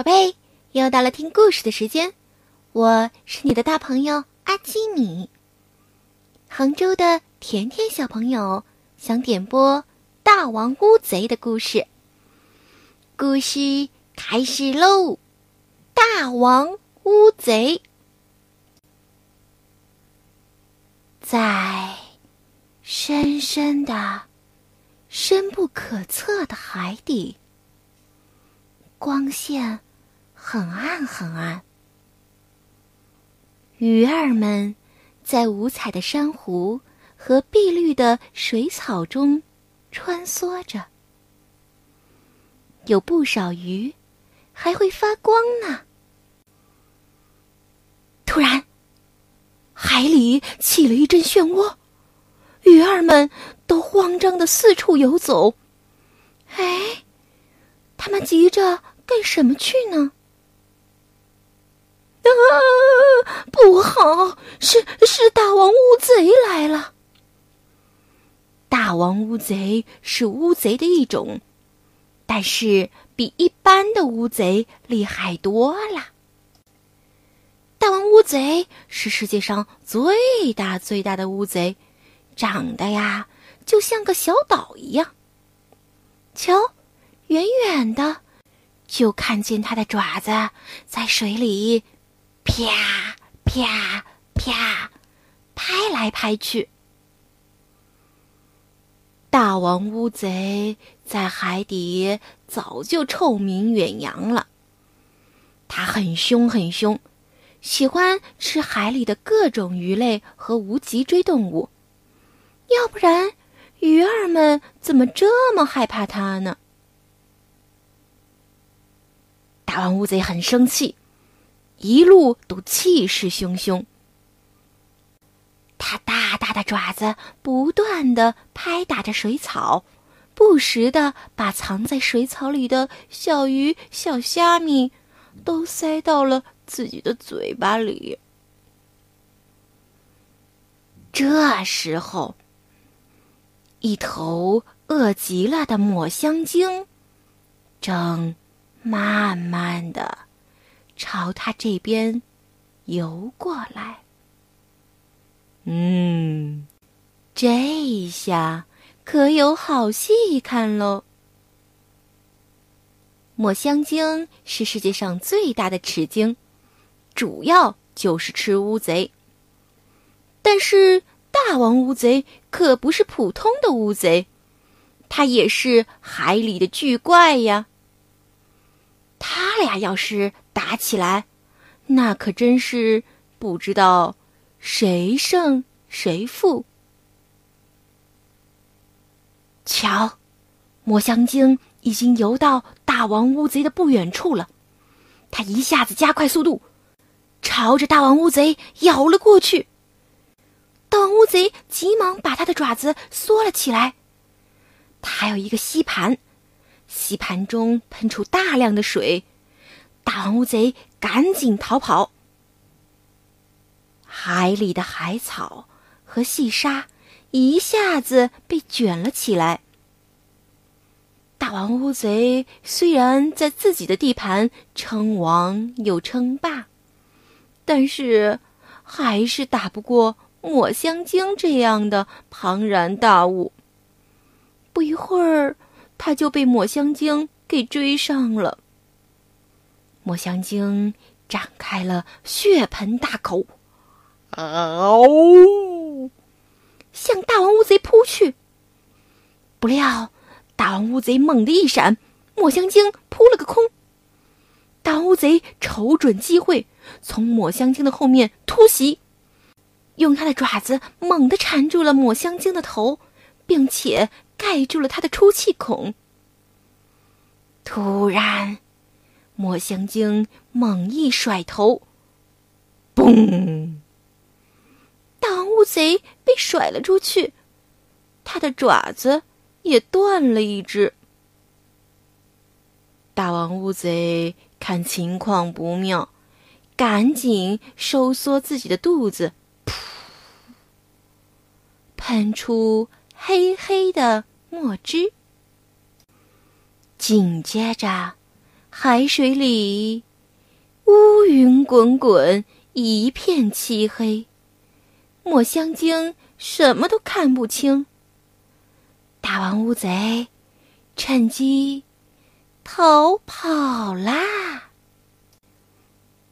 宝贝，又到了听故事的时间，我是你的大朋友阿基米。杭州的甜甜小朋友想点播《大王乌贼》的故事，故事开始喽！大王乌贼在深深的、深不可测的海底。光线很暗很暗，鱼儿们在五彩的珊瑚和碧绿的水草中穿梭着，有不少鱼还会发光呢。突然，海里起了一阵漩涡，鱼儿们都慌张的四处游走。哎，他们急着。干什么去呢？啊，不好！是是大王乌贼来了。大王乌贼是乌贼的一种，但是比一般的乌贼厉害多了。大王乌贼是世界上最大最大的乌贼，长得呀就像个小岛一样。瞧，远远的。就看见它的爪子在水里啪啪啪拍来拍去。大王乌贼在海底早就臭名远扬了，它很凶很凶，喜欢吃海里的各种鱼类和无脊椎动物，要不然鱼儿们怎么这么害怕它呢？大王乌贼很生气，一路都气势汹汹。它大大的爪子不断的拍打着水草，不时的把藏在水草里的小鱼、小虾米都塞到了自己的嘴巴里。这时候，一头饿极了的抹香鲸正。慢慢的，朝他这边游过来。嗯，这下可有好戏看喽！抹香鲸是世界上最大的齿鲸，主要就是吃乌贼。但是大王乌贼可不是普通的乌贼，它也是海里的巨怪呀。他俩要是打起来，那可真是不知道谁胜谁负。瞧，抹香鲸已经游到大王乌贼的不远处了，它一下子加快速度，朝着大王乌贼咬了过去。大王乌贼急忙把它的爪子缩了起来，它还有一个吸盘。吸盘中喷出大量的水，大王乌贼赶紧逃跑。海里的海草和细沙一下子被卷了起来。大王乌贼虽然在自己的地盘称王又称霸，但是还是打不过抹香鲸这样的庞然大物。不一会儿。他就被抹香鲸给追上了。抹香鲸张开了血盆大口，嗷！向大王乌贼扑去。不料，大王乌贼猛地一闪，抹香鲸扑了个空。大乌贼瞅准机会，从抹香鲸的后面突袭，用它的爪子猛地缠住了抹香鲸的头，并且。盖住了他的出气孔。突然，抹香鲸猛一甩头，嘣！大王乌贼被甩了出去，它的爪子也断了一只。大王乌贼看情况不妙，赶紧收缩自己的肚子，噗，喷出黑黑的。墨汁。紧接着，海水里乌云滚滚，一片漆黑，墨香精什么都看不清。大王乌贼趁机逃跑啦！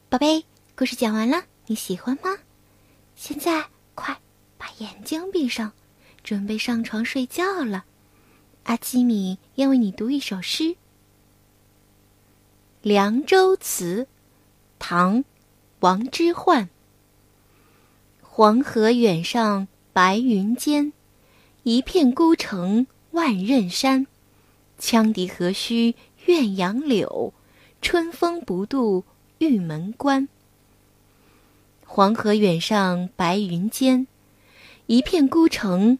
宝贝，故事讲完了，你喜欢吗？现在快把眼睛闭上，准备上床睡觉了。阿基米要为你读一首诗，《凉州词》，唐·王之涣。黄河远上白云间，一片孤城万仞山。羌笛何须怨杨柳，春风不度玉门关。黄河远上白云间，一片孤城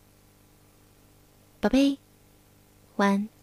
宝贝，晚安。